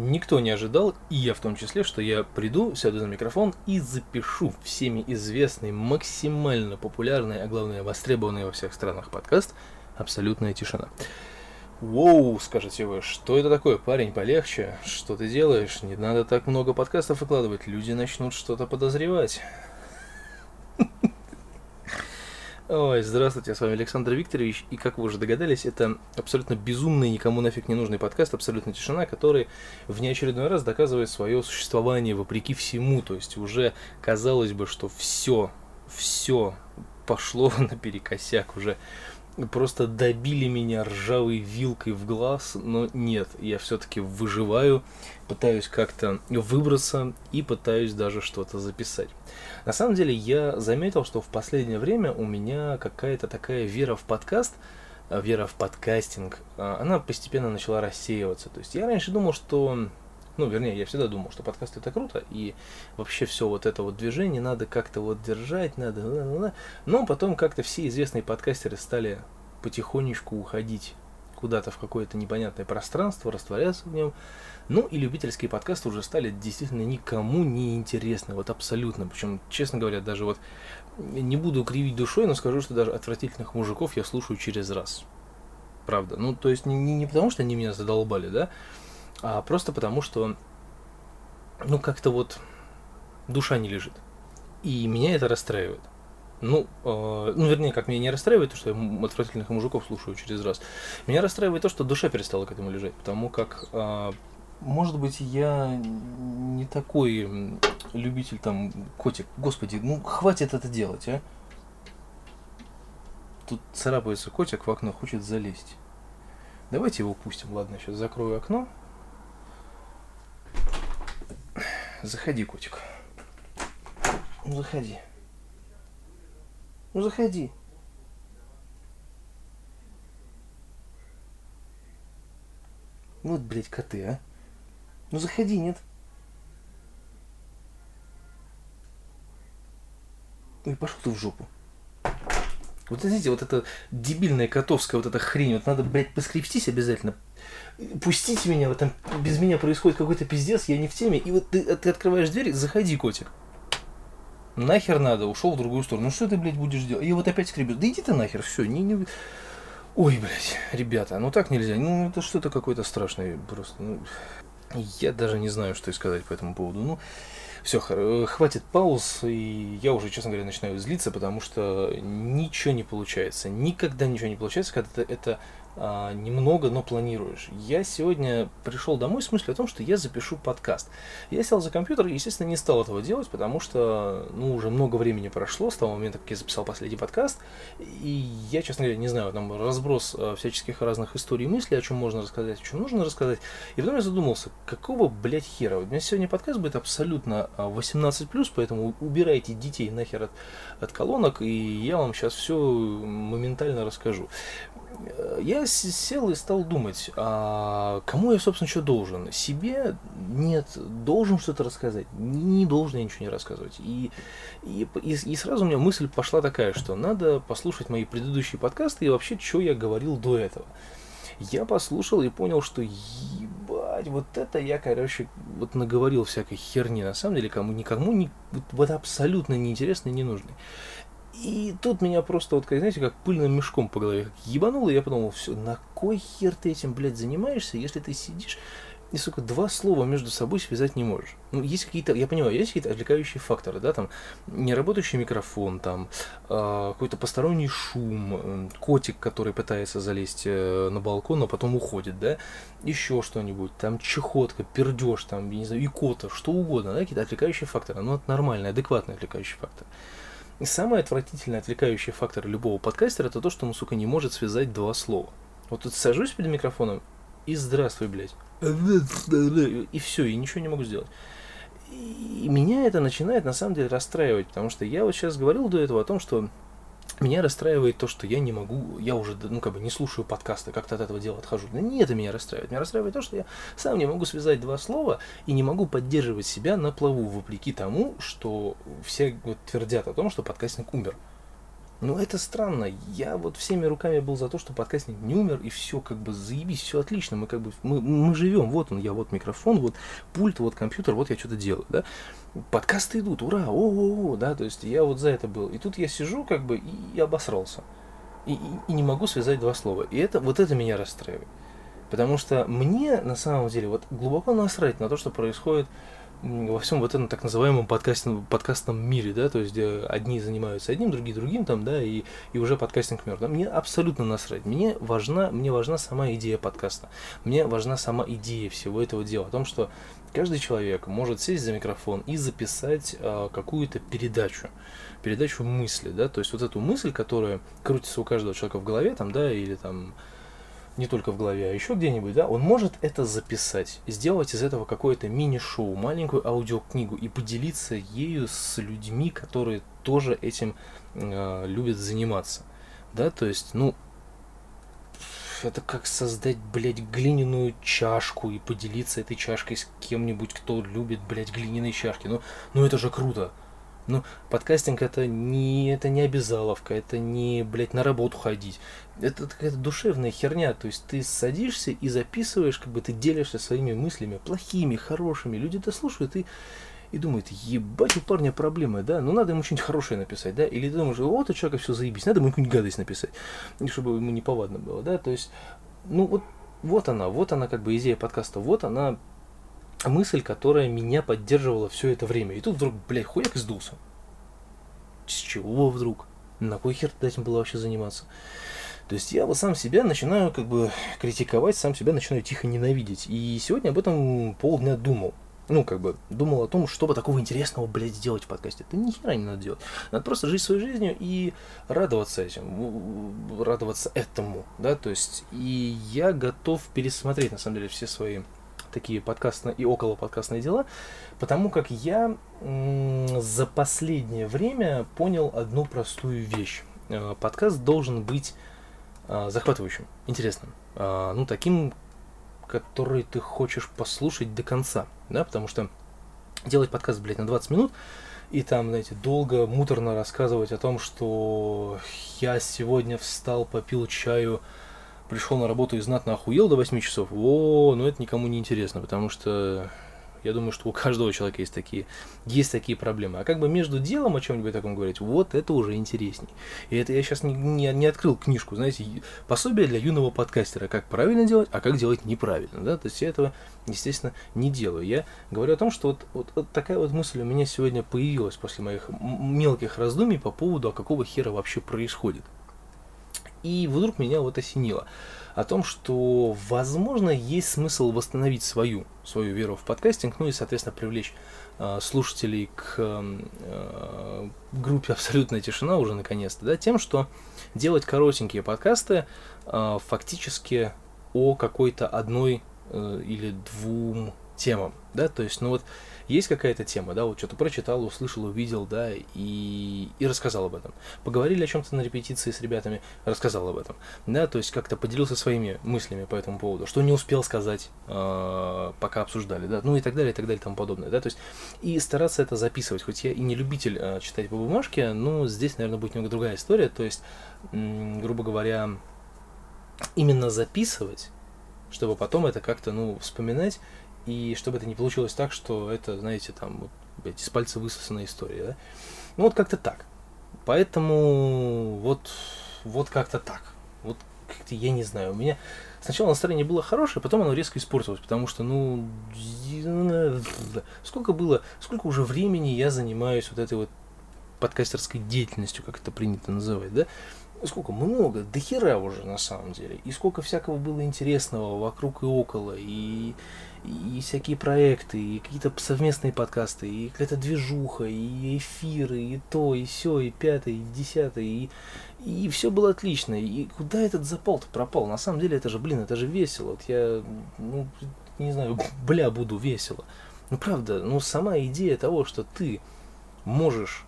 Никто не ожидал, и я в том числе, что я приду, сяду за микрофон и запишу всеми известный, максимально популярный, а главное востребованный во всех странах подкаст «Абсолютная тишина». Воу, скажете вы, что это такое, парень, полегче, что ты делаешь, не надо так много подкастов выкладывать, люди начнут что-то подозревать. Ой, здравствуйте, с вами Александр Викторович, и как вы уже догадались, это абсолютно безумный, никому нафиг не нужный подкаст «Абсолютно тишина», который в неочередной раз доказывает свое существование вопреки всему, то есть уже казалось бы, что все, все пошло наперекосяк уже просто добили меня ржавой вилкой в глаз, но нет, я все-таки выживаю, пытаюсь как-то выбраться и пытаюсь даже что-то записать. На самом деле я заметил, что в последнее время у меня какая-то такая вера в подкаст, э, вера в подкастинг, э, она постепенно начала рассеиваться. То есть я раньше думал, что ну, вернее, я всегда думал, что подкаст это круто, и вообще все вот это вот движение надо как-то вот держать, надо... Но потом как-то все известные подкастеры стали потихонечку уходить куда-то в какое-то непонятное пространство, растворяться в нем. Ну и любительские подкасты уже стали действительно никому не интересны, вот абсолютно. Причем, честно говоря, даже вот не буду кривить душой, но скажу, что даже отвратительных мужиков я слушаю через раз. Правда. Ну, то есть не, не потому, что они меня задолбали, да, а просто потому, что, ну, как-то вот душа не лежит. И меня это расстраивает. Ну, э, ну, вернее, как меня не расстраивает то, что я отвратительных мужиков слушаю через раз. Меня расстраивает то, что душа перестала к этому лежать, потому как, э, может быть, я не такой любитель там котик. Господи, ну хватит это делать, а? Тут царапается котик в окно, хочет залезть. Давайте его пустим. Ладно, сейчас закрою окно. Заходи, котик. Ну, заходи. Ну, заходи. Вот, блядь, коты, а. Ну, заходи, нет? Ой, пошел ты в жопу. Вот знаете, вот эта дебильная котовская вот эта хрень, вот надо, блядь, поскрепстись обязательно. Пустите меня, вот там без меня происходит какой-то пиздец, я не в теме. И вот ты, ты открываешь дверь, заходи, котик. Нахер надо, ушел в другую сторону. Ну что ты, блядь, будешь делать? И вот опять скребет. Да иди ты нахер, все, не, не... Ой, блядь, ребята, ну так нельзя. Ну это что-то какое-то страшное просто. Ну, я даже не знаю, что и сказать по этому поводу. Ну, все, хватит пауз, и я уже, честно говоря, начинаю злиться, потому что ничего не получается. Никогда ничего не получается, когда это, это а, немного, но планируешь. Я сегодня пришел домой с мыслью о том, что я запишу подкаст. Я сел за компьютер и, естественно, не стал этого делать, потому что, ну, уже много времени прошло с того момента, как я записал последний подкаст, и я, честно говоря, не знаю, там разброс а, всяческих разных историй и мыслей, о чем можно рассказать, о чем нужно рассказать. И потом я задумался, какого, блядь, хера? У меня сегодня подкаст будет абсолютно 18+, а, поэтому убирайте детей нахер от, от колонок, и я вам сейчас все моментально расскажу. Я сел и стал думать, а кому я, собственно, что должен? Себе? Нет. Должен что-то рассказать? Не должен я ничего не рассказывать. И, и, и, сразу у меня мысль пошла такая, что надо послушать мои предыдущие подкасты и вообще, что я говорил до этого. Я послушал и понял, что ебать, вот это я, короче, вот наговорил всякой херни, на самом деле, кому никому не, вот, вот абсолютно неинтересный и ненужный. И тут меня просто, вот, знаете, как пыльным мешком по голове как ебануло, и я подумал, все, на кой хер ты этим, блядь, занимаешься, если ты сидишь и, сука, два слова между собой связать не можешь. Ну, есть какие-то, я понимаю, есть какие-то отвлекающие факторы, да, там, неработающий микрофон, там, э, какой-то посторонний шум, э, котик, который пытается залезть э, на балкон, но потом уходит, да, еще что-нибудь, там, чехотка, пердеж, там, я не знаю, икота, что угодно, да, какие-то отвлекающие факторы, ну, это нормальный, адекватный отвлекающий фактор. И самый отвратительный отвлекающий фактор любого подкастера это то, что он, сука, не может связать два слова. Вот тут сажусь перед микрофоном и здравствуй, блядь. И все, и ничего не могу сделать. И меня это начинает на самом деле расстраивать, потому что я вот сейчас говорил до этого о том, что меня расстраивает то, что я не могу, я уже, ну, как бы не слушаю подкасты, как-то от этого дела отхожу. Да не это меня расстраивает. Меня расстраивает то, что я сам не могу связать два слова и не могу поддерживать себя на плаву, вопреки тому, что все вот твердят о том, что подкастинг умер. Ну, это странно. Я вот всеми руками был за то, что подкастинг не умер, и все как бы заебись, все отлично. Мы как бы, мы, мы живем, вот он, я вот микрофон, вот пульт, вот компьютер, вот я что-то делаю, да. Подкасты идут, ура, о-о-о, да, то есть я вот за это был. И тут я сижу как бы и, и обосрался. И, и, и не могу связать два слова. И это, вот это меня расстраивает. Потому что мне, на самом деле, вот глубоко насрать на то, что происходит во всем вот этом так называемом подкастном, подкастном мире, да, то есть где одни занимаются одним, другие другим там, да, и, и уже подкастинг мертв. Мне абсолютно насрать. Мне важна, мне важна сама идея подкаста. Мне важна сама идея всего этого дела. О том, что каждый человек может сесть за микрофон и записать э, какую-то передачу, передачу мысли, да, то есть вот эту мысль, которая крутится у каждого человека в голове, там, да, или там не только в голове, а еще где-нибудь, да, он может это записать, сделать из этого какое-то мини-шоу, маленькую аудиокнигу и поделиться ею с людьми, которые тоже этим э, любят заниматься. Да, то есть, ну, это как создать, блядь, глиняную чашку и поделиться этой чашкой с кем-нибудь, кто любит, блядь, глиняные чашки. Ну, ну это же круто. Ну, подкастинг это не, это не обязаловка, это не, блядь, на работу ходить. Это какая-то душевная херня. То есть ты садишься и записываешь, как бы ты делишься своими мыслями, плохими, хорошими. Люди это слушают и, и думают, ебать, у парня проблемы, да, ну надо ему что-нибудь хорошее написать, да, или ты думаешь, вот у человека все заебись, надо ему какую-нибудь гадость написать, чтобы ему неповадно было, да, то есть, ну вот, вот она, вот она как бы идея подкаста, вот она мысль, которая меня поддерживала все это время. И тут вдруг, блядь, хуяк и сдулся. С чего вдруг? На кой хер этим было вообще заниматься? То есть я вот сам себя начинаю как бы критиковать, сам себя начинаю тихо ненавидеть. И сегодня об этом полдня думал. Ну, как бы, думал о том, что бы такого интересного, блядь, сделать в подкасте. Это ни хера не надо делать. Надо просто жить своей жизнью и радоваться этим, радоваться этому, да, то есть, и я готов пересмотреть, на самом деле, все свои такие подкастные и около подкастные дела, потому как я за последнее время понял одну простую вещь. Э, подкаст должен быть э, захватывающим, интересным, э, ну таким, который ты хочешь послушать до конца, да, потому что делать подкаст, блядь, на 20 минут, и там, знаете, долго, муторно рассказывать о том, что я сегодня встал, попил чаю, пришел на работу и знатно охуел до 8 часов, о, ну это никому не интересно, потому что я думаю, что у каждого человека есть такие, есть такие проблемы. А как бы между делом о чем-нибудь таком говорить, вот это уже интересней. И это я сейчас не, не, не открыл книжку, знаете, пособие для юного подкастера, как правильно делать, а как делать неправильно. Да? То есть я этого, естественно, не делаю. Я говорю о том, что вот, вот, вот такая вот мысль у меня сегодня появилась после моих мелких раздумий по поводу, а какого хера вообще происходит. И вдруг меня вот осенило о том, что, возможно, есть смысл восстановить свою, свою веру в подкастинг, ну и, соответственно, привлечь э, слушателей к э, группе «Абсолютная тишина» уже наконец-то, да, тем, что делать коротенькие подкасты э, фактически о какой-то одной э, или двум темам, да, то есть, ну вот, есть какая-то тема, да, вот что-то прочитал, услышал, увидел, да, и, и рассказал об этом. Поговорили о чем-то на репетиции с ребятами, рассказал об этом, да, то есть как-то поделился своими мыслями по этому поводу, что не успел сказать, э, пока обсуждали, да, ну и так далее, и так далее, и тому подобное, да, то есть и стараться это записывать, хоть я и не любитель э, читать по бумажке, но здесь, наверное, будет немного другая история, то есть, м, грубо говоря, именно записывать, чтобы потом это как-то, ну, вспоминать и чтобы это не получилось так, что это, знаете, там, вот, блядь, из пальца высосанная история, да? Ну, вот как-то так. Поэтому вот, вот как-то так. Вот как-то я не знаю. У меня сначала настроение было хорошее, потом оно резко испортилось, потому что, ну, сколько было, сколько уже времени я занимаюсь вот этой вот подкастерской деятельностью, как это принято называть, да? Сколько много, до хера уже на самом деле. И сколько всякого было интересного вокруг и около, и, и всякие проекты, и какие-то совместные подкасты, и какая-то движуха, и эфиры, и то, и все, и пятое, и десятое, и, и все было отлично. И куда этот запал-то пропал? На самом деле это же, блин, это же весело. Вот я, ну, не знаю, бля, буду весело. Ну правда, ну сама идея того, что ты можешь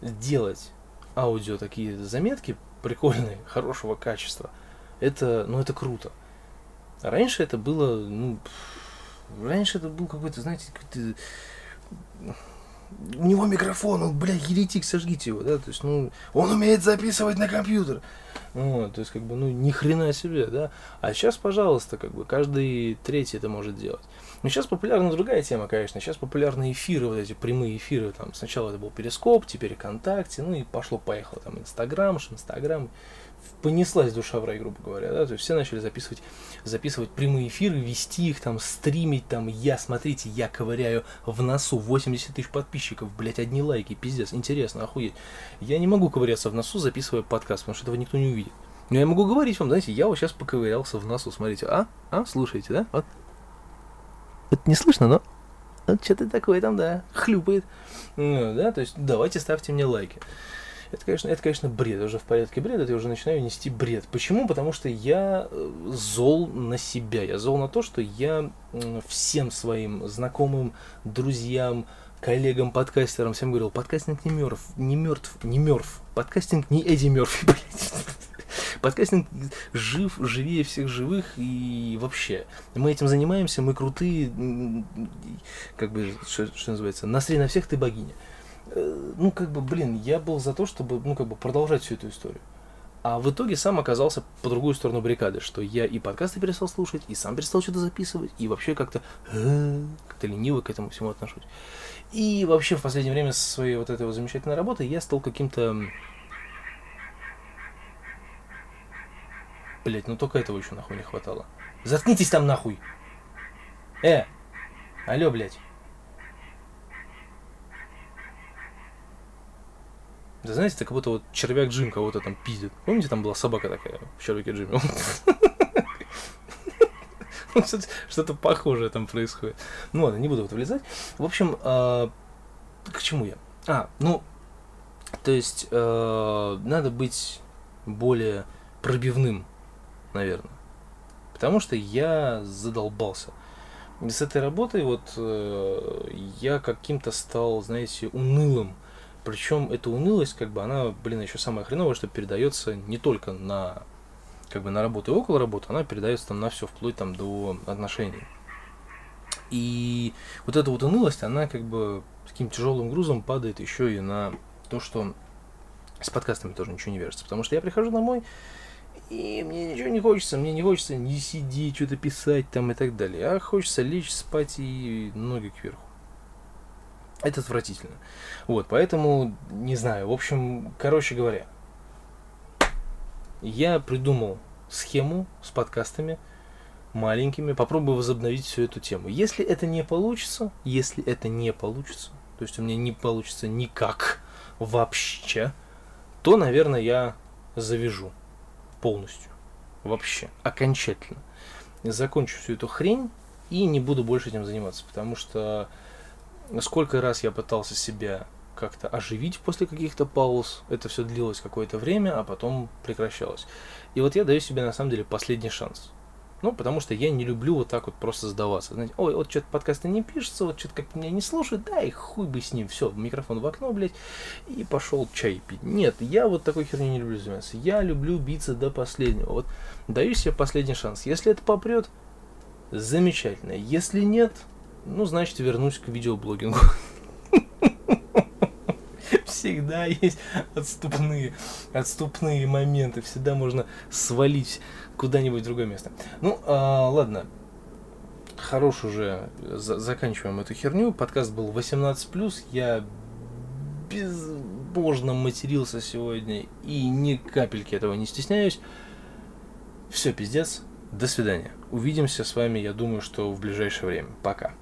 делать аудио такие заметки прикольные, хорошего качества. Это, ну, это круто. Раньше это было, ну, раньше это был какой-то, знаете, какой-то у него микрофон, он, бля, еретик, сожгите его, да, то есть, ну, он умеет записывать на компьютер. Вот, то есть, как бы, ну, ни хрена себе, да. А сейчас, пожалуйста, как бы, каждый третий это может делать. Но сейчас популярна другая тема, конечно. Сейчас популярны эфиры, вот эти прямые эфиры. Там сначала это был Перископ, теперь ВКонтакте, ну и пошло-поехало. Там Инстаграм, Инстаграм. Понеслась душа в рай, грубо говоря, да, то есть все начали записывать, записывать прямые эфиры, вести их там, стримить там, я, смотрите, я ковыряю в носу 80 тысяч подписчиков, блять, одни лайки, пиздец, интересно, охуеть. Я не могу ковыряться в носу, записывая подкаст, потому что этого никто не увидит. Но я могу говорить вам, знаете, я вот сейчас поковырялся в носу, смотрите, а, а, слушаете, да, вот, это не слышно, но вот что-то такое там, да, хлюпает. Ну, да, то есть давайте ставьте мне лайки. Это, конечно, это, конечно, бред, уже в порядке бреда, я уже начинаю нести бред. Почему? Потому что я э, зол на себя, я зол на то, что я всем своим знакомым, друзьям, коллегам, подкастерам всем говорил, подкастинг не мертв, не мертв, не мертв, подкастинг не Эдди Мерфи, блядь. Подкастинг жив, живее всех живых и вообще. Мы этим занимаемся, мы крутые, как бы, что, что называется, насри на всех, ты богиня. Э, ну, как бы, блин, я был за то, чтобы, ну, как бы, продолжать всю эту историю. А в итоге сам оказался по другую сторону баррикады, что я и подкасты перестал слушать, и сам перестал что-то записывать, и вообще как-то э, как-то лениво к этому всему отношусь. И вообще в последнее время со своей вот этой вот замечательной работой я стал каким-то Блять, ну только этого еще нахуй не хватало. Заткнитесь там нахуй! Э! Алло, блядь. Да знаете, это как будто вот червяк Джим кого-то там пиздит. Помните, там была собака такая в червяке Джиме? Что-то похожее там происходит. Ну ладно, не буду в это влезать. В общем, а, к чему я? А, ну, то есть, э, надо быть более пробивным наверное. Потому что я задолбался. С этой работой вот э, я каким-то стал, знаете, унылым. Причем эта унылость, как бы, она, блин, еще самое хреновое, что передается не только на, как бы, на работу и около работы, она передается там на все, вплоть там до отношений. И вот эта вот унылость, она как бы таким тяжелым грузом падает еще и на то, что с подкастами тоже ничего не вяжется. Потому что я прихожу домой, и мне ничего не хочется, мне не хочется не сидеть, что-то писать там и так далее. А хочется лечь, спать и ноги кверху. Это отвратительно. Вот, поэтому, не знаю, в общем, короче говоря, я придумал схему с подкастами маленькими, попробую возобновить всю эту тему. Если это не получится, если это не получится, то есть у меня не получится никак вообще, то, наверное, я завяжу полностью. Вообще. Окончательно. Закончу всю эту хрень и не буду больше этим заниматься, потому что сколько раз я пытался себя как-то оживить после каких-то пауз, это все длилось какое-то время, а потом прекращалось. И вот я даю себе на самом деле последний шанс. Ну, потому что я не люблю вот так вот просто сдаваться. Знаете, ой, вот что-то подкасты не пишется, вот что-то как меня не слушают, да, и хуй бы с ним, все, микрофон в окно, блядь, и пошел чай пить. Нет, я вот такой херней не люблю заниматься. Я люблю биться до последнего. Вот даю себе последний шанс. Если это попрет, замечательно. Если нет, ну, значит, вернусь к видеоблогингу. Всегда есть отступные, отступные моменты. Всегда можно свалить куда-нибудь в другое место. Ну, а, ладно. Хорош уже. За заканчиваем эту херню. Подкаст был 18+. Я безбожно матерился сегодня. И ни капельки этого не стесняюсь. Все, пиздец. До свидания. Увидимся с вами, я думаю, что в ближайшее время. Пока.